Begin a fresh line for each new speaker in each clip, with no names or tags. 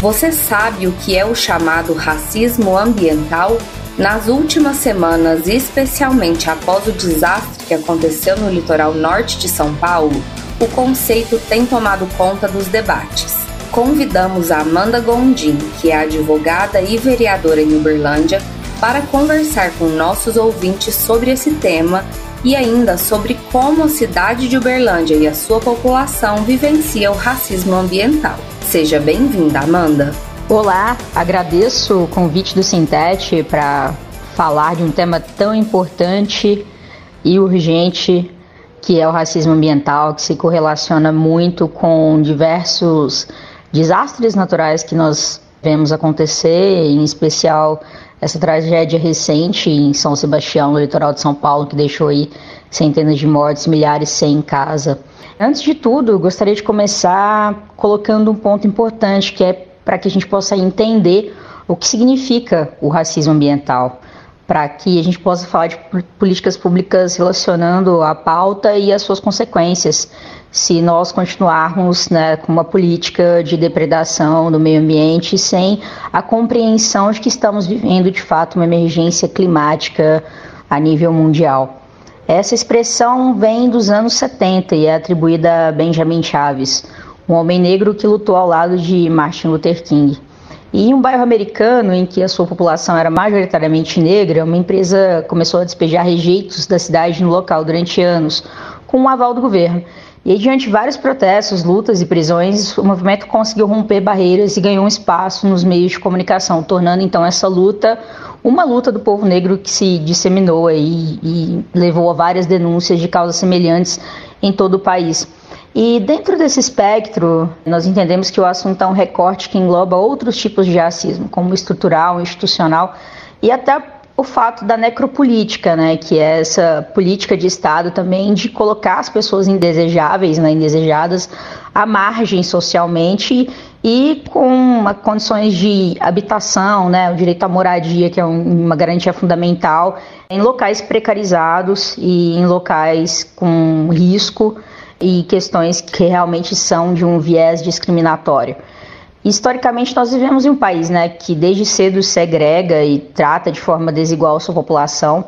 Você sabe o que é o chamado racismo ambiental? Nas últimas semanas, especialmente após o desastre que aconteceu no litoral norte de São Paulo, o conceito tem tomado conta dos debates. Convidamos a Amanda Gondim, que é advogada e vereadora em Uberlândia, para conversar com nossos ouvintes sobre esse tema e ainda sobre como a cidade de Uberlândia e a sua população vivenciam o racismo ambiental. Seja bem-vinda, Amanda.
Olá, agradeço o convite do Sintete para falar de um tema tão importante e urgente que é o racismo ambiental, que se correlaciona muito com diversos desastres naturais que nós vemos acontecer, em especial essa tragédia recente em São Sebastião, no litoral de São Paulo, que deixou aí centenas de mortes, milhares sem casa. Antes de tudo, gostaria de começar colocando um ponto importante, que é para que a gente possa entender o que significa o racismo ambiental, para que a gente possa falar de políticas públicas relacionando a pauta e as suas consequências, se nós continuarmos né, com uma política de depredação do meio ambiente sem a compreensão de que estamos vivendo de fato uma emergência climática a nível mundial. Essa expressão vem dos anos 70 e é atribuída a Benjamin Chaves, um homem negro que lutou ao lado de Martin Luther King. E em um bairro americano em que a sua população era majoritariamente negra, uma empresa começou a despejar rejeitos da cidade no local durante anos, com o aval do governo. E diante de vários protestos, lutas e prisões, o movimento conseguiu romper barreiras e ganhou um espaço nos meios de comunicação, tornando então essa luta uma luta do povo negro que se disseminou aí e levou a várias denúncias de causas semelhantes em todo o país. E dentro desse espectro, nós entendemos que o assunto é um recorte que engloba outros tipos de racismo, como estrutural, institucional e até o fato da necropolítica, né, que é essa política de Estado também de colocar as pessoas indesejáveis, né, indesejadas, à margem socialmente e com condições de habitação, né, o direito à moradia, que é uma garantia fundamental, em locais precarizados e em locais com risco e questões que realmente são de um viés discriminatório. Historicamente, nós vivemos em um país né, que desde cedo segrega e trata de forma desigual sua população.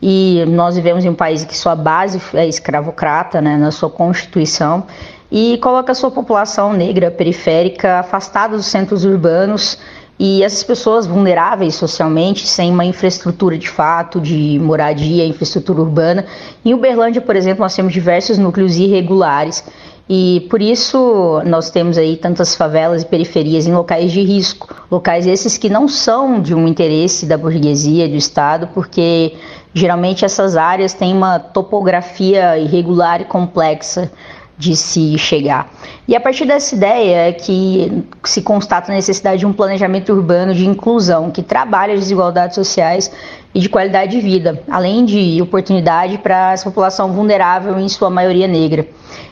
E nós vivemos em um país que sua base é escravocrata né, na sua constituição e coloca sua população negra periférica afastada dos centros urbanos e essas pessoas vulneráveis socialmente, sem uma infraestrutura de fato, de moradia, infraestrutura urbana. Em Uberlândia, por exemplo, nós temos diversos núcleos irregulares. E por isso nós temos aí tantas favelas e periferias em locais de risco, locais esses que não são de um interesse da burguesia, do Estado, porque geralmente essas áreas têm uma topografia irregular e complexa de se chegar. E a partir dessa ideia é que se constata a necessidade de um planejamento urbano de inclusão que trabalhe as desigualdades sociais e de qualidade de vida, além de oportunidade para essa população vulnerável, em sua maioria negra.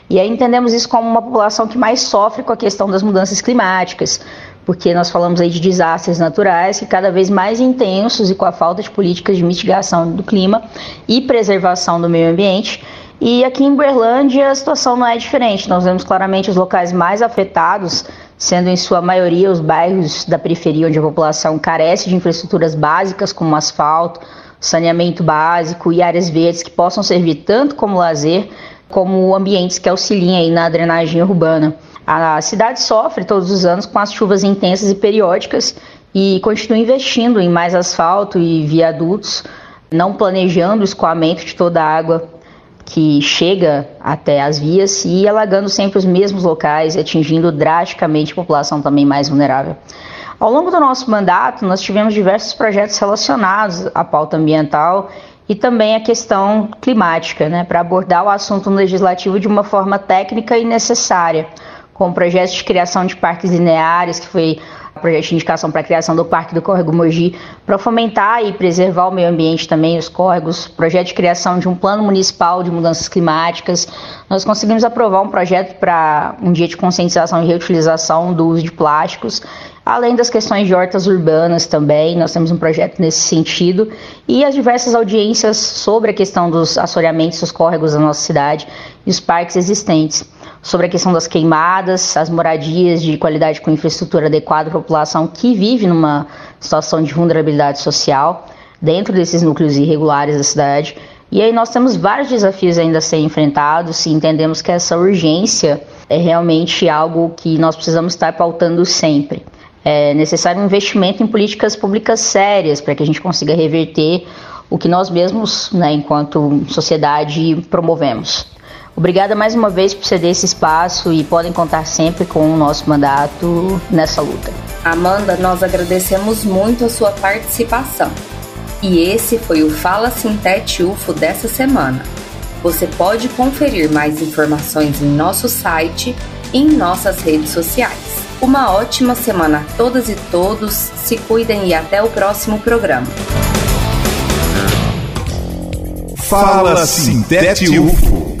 E aí entendemos isso como uma população que mais sofre com a questão das mudanças climáticas, porque nós falamos aí de desastres naturais que cada vez mais intensos e com a falta de políticas de mitigação do clima e preservação do meio ambiente. E aqui em Berlândia a situação não é diferente. Nós vemos claramente os locais mais afetados, sendo em sua maioria os bairros da periferia onde a população carece de infraestruturas básicas como asfalto, saneamento básico e áreas verdes que possam servir tanto como lazer como ambientes que auxiliem na drenagem urbana. A cidade sofre todos os anos com as chuvas intensas e periódicas e continua investindo em mais asfalto e viadutos, não planejando o escoamento de toda a água que chega até as vias e alagando sempre os mesmos locais, atingindo drasticamente a população também mais vulnerável. Ao longo do nosso mandato, nós tivemos diversos projetos relacionados à pauta ambiental e também a questão climática, né, para abordar o assunto no legislativo de uma forma técnica e necessária, com o projeto de criação de parques lineares, que foi projeto de indicação para a criação do Parque do Córrego Mogi, para fomentar e preservar o meio ambiente também, os córregos, projeto de criação de um plano municipal de mudanças climáticas. Nós conseguimos aprovar um projeto para um dia de conscientização e reutilização do uso de plásticos além das questões de hortas urbanas também, nós temos um projeto nesse sentido, e as diversas audiências sobre a questão dos assoreamentos dos córregos da nossa cidade e os parques existentes sobre a questão das queimadas, as moradias de qualidade com infraestrutura adequada à população que vive numa situação de vulnerabilidade social dentro desses núcleos irregulares da cidade. E aí nós temos vários desafios ainda a serem enfrentados e entendemos que essa urgência é realmente algo que nós precisamos estar pautando sempre. É necessário um investimento em políticas públicas sérias para que a gente consiga reverter o que nós mesmos, né, enquanto sociedade, promovemos. Obrigada mais uma vez por ceder esse espaço e podem contar sempre com o nosso mandato nessa luta.
Amanda, nós agradecemos muito a sua participação. E esse foi o Fala Sintete UFO dessa semana. Você pode conferir mais informações em nosso site e em nossas redes sociais. Uma ótima semana a todas e todos, se cuidem e até o próximo programa.
Fala Sintete UFO